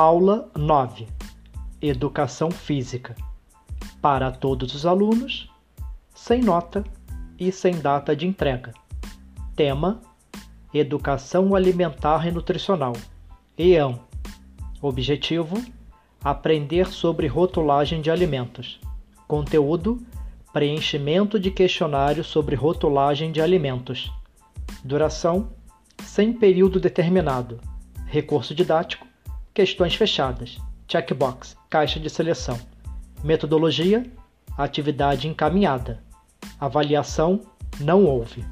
Aula 9 Educação Física para todos os alunos, sem nota e sem data de entrega. Tema: Educação Alimentar e Nutricional. EAM. Objetivo: Aprender sobre rotulagem de alimentos. Conteúdo: Preenchimento de questionário sobre rotulagem de alimentos. Duração: Sem período determinado. Recurso didático: Questões fechadas. Checkbox: Caixa de seleção. Metodologia: Atividade encaminhada. Avaliação: Não houve.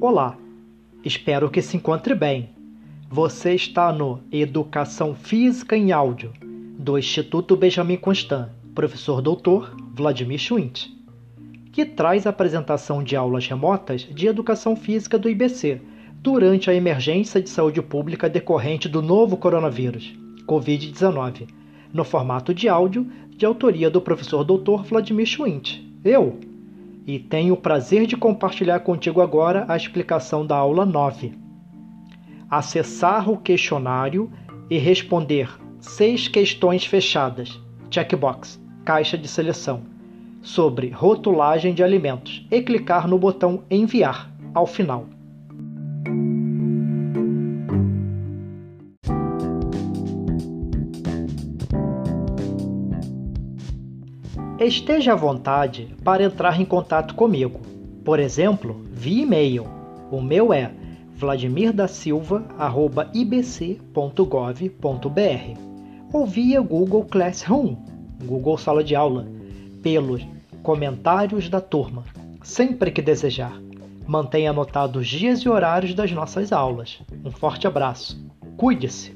Olá, espero que se encontre bem. Você está no Educação Física em Áudio, do Instituto Benjamin Constant, professor doutor Vladimir Schwint, que traz a apresentação de aulas remotas de educação física do IBC durante a emergência de saúde pública decorrente do novo coronavírus, Covid-19, no formato de áudio de autoria do professor doutor Vladimir Schwint. Eu, e tenho o prazer de compartilhar contigo agora a explicação da aula 9. Acessar o questionário e responder seis questões fechadas, checkbox, caixa de seleção, sobre rotulagem de alimentos e clicar no botão enviar ao final. Esteja à vontade para entrar em contato comigo, por exemplo, via e-mail. O meu é vladimirdasilva.ibc.gov.br ou via Google Classroom, Google Sala de Aula, pelos comentários da turma, sempre que desejar. Mantenha anotados os dias e horários das nossas aulas. Um forte abraço. Cuide-se!